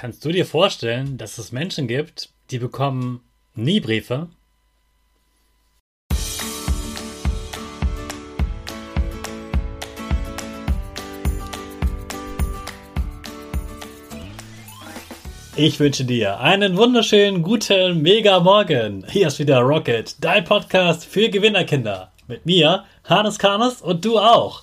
Kannst du dir vorstellen, dass es Menschen gibt, die bekommen nie Briefe? Ich wünsche dir einen wunderschönen guten Mega Morgen. Hier ist wieder Rocket, dein Podcast für Gewinnerkinder. Mit mir, Hannes Karnes und du auch.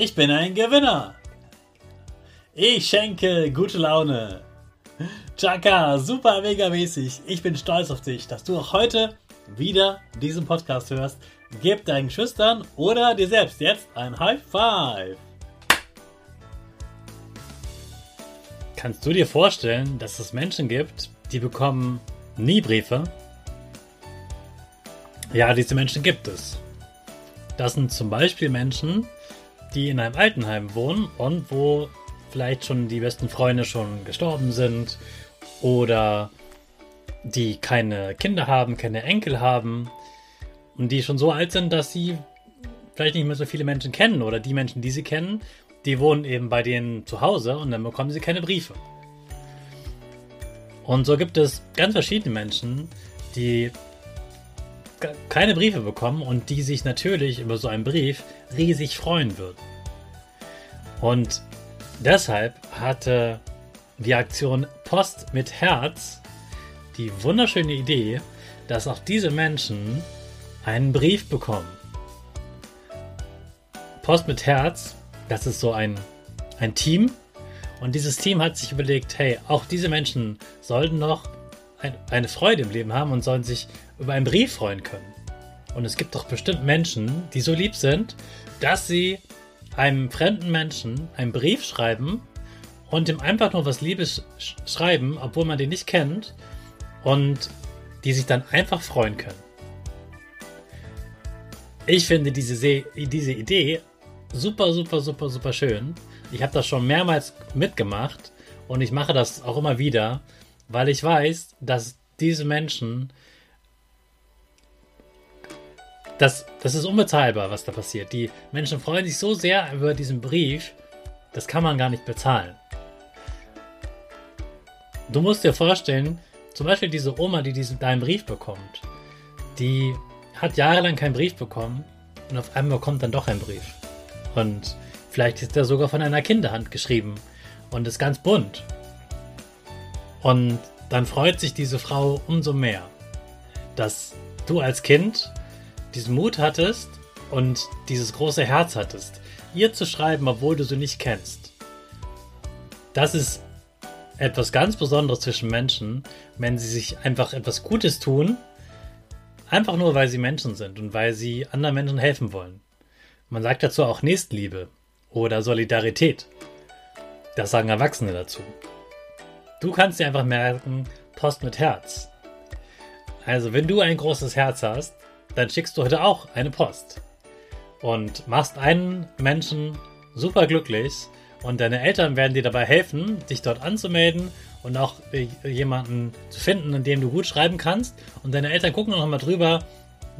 Ich bin ein Gewinner. Ich schenke gute Laune. Chaka, super mega mäßig. Ich bin stolz auf dich, dass du auch heute wieder diesen Podcast hörst. Gib deinen Schüchtern oder dir selbst jetzt ein High Five. Kannst du dir vorstellen, dass es Menschen gibt, die bekommen nie Briefe? Ja, diese Menschen gibt es. Das sind zum Beispiel Menschen, die in einem Altenheim wohnen und wo vielleicht schon die besten Freunde schon gestorben sind oder die keine Kinder haben, keine Enkel haben und die schon so alt sind, dass sie vielleicht nicht mehr so viele Menschen kennen oder die Menschen, die sie kennen, die wohnen eben bei denen zu Hause und dann bekommen sie keine Briefe. Und so gibt es ganz verschiedene Menschen, die keine Briefe bekommen und die sich natürlich über so einen Brief riesig freuen würden. Und deshalb hatte die Aktion Post mit Herz die wunderschöne Idee, dass auch diese Menschen einen Brief bekommen. Post mit Herz, das ist so ein, ein Team. Und dieses Team hat sich überlegt, hey, auch diese Menschen sollten noch ein, eine Freude im Leben haben und sollen sich über einen Brief freuen können. Und es gibt doch bestimmt Menschen, die so lieb sind, dass sie einem fremden Menschen einen Brief schreiben und ihm einfach nur was Liebes sch schreiben, obwohl man den nicht kennt und die sich dann einfach freuen können. Ich finde diese, diese Idee super, super, super, super schön. Ich habe das schon mehrmals mitgemacht und ich mache das auch immer wieder, weil ich weiß, dass diese Menschen das, das ist unbezahlbar, was da passiert. Die Menschen freuen sich so sehr über diesen Brief, das kann man gar nicht bezahlen. Du musst dir vorstellen, zum Beispiel diese Oma, die diesen, deinen Brief bekommt, die hat jahrelang keinen Brief bekommen und auf einmal bekommt dann doch ein Brief. Und vielleicht ist der sogar von einer Kinderhand geschrieben und ist ganz bunt. Und dann freut sich diese Frau umso mehr, dass du als Kind diesen Mut hattest und dieses große Herz hattest, ihr zu schreiben, obwohl du sie nicht kennst. Das ist etwas ganz Besonderes zwischen Menschen, wenn sie sich einfach etwas Gutes tun, einfach nur weil sie Menschen sind und weil sie anderen Menschen helfen wollen. Man sagt dazu auch Nächstliebe oder Solidarität. Das sagen Erwachsene dazu. Du kannst dir einfach merken, Post mit Herz. Also, wenn du ein großes Herz hast, dann schickst du heute auch eine Post und machst einen Menschen super glücklich und deine Eltern werden dir dabei helfen, dich dort anzumelden und auch jemanden zu finden, in dem du gut schreiben kannst. Und deine Eltern gucken noch mal drüber,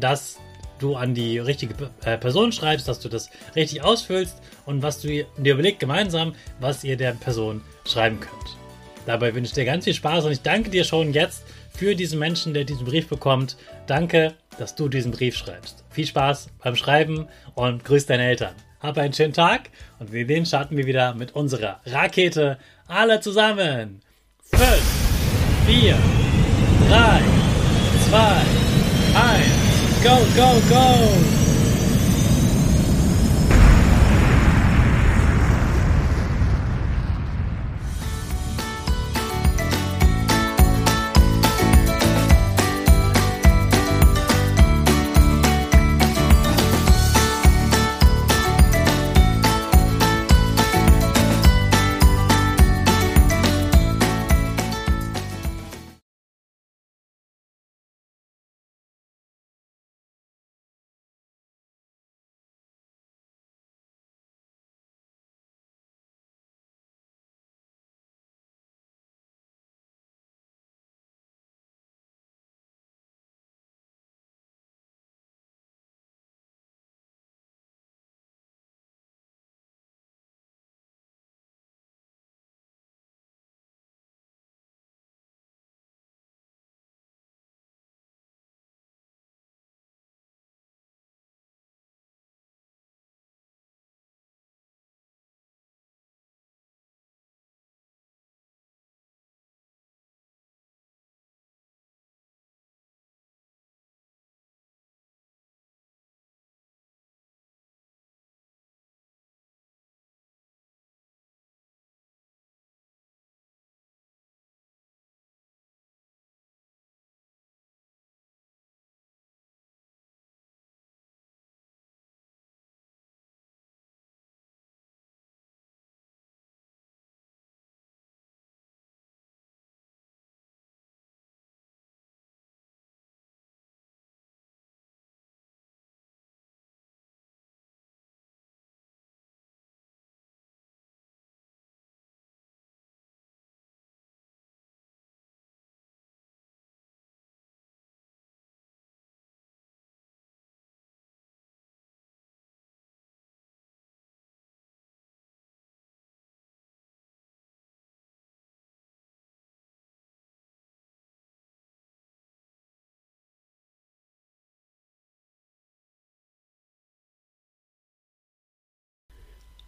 dass du an die richtige äh, Person schreibst, dass du das richtig ausfüllst und was du dir überlegt gemeinsam, was ihr der Person schreiben könnt. Dabei wünsche ich dir ganz viel Spaß und ich danke dir schon jetzt für diesen Menschen, der diesen Brief bekommt. Danke, dass du diesen Brief schreibst. Viel Spaß beim Schreiben und grüß deine Eltern. Hab einen schönen Tag und wir den starten wir wieder mit unserer Rakete. Alle zusammen. 5, 4, 3, 2, 1, go, go, go!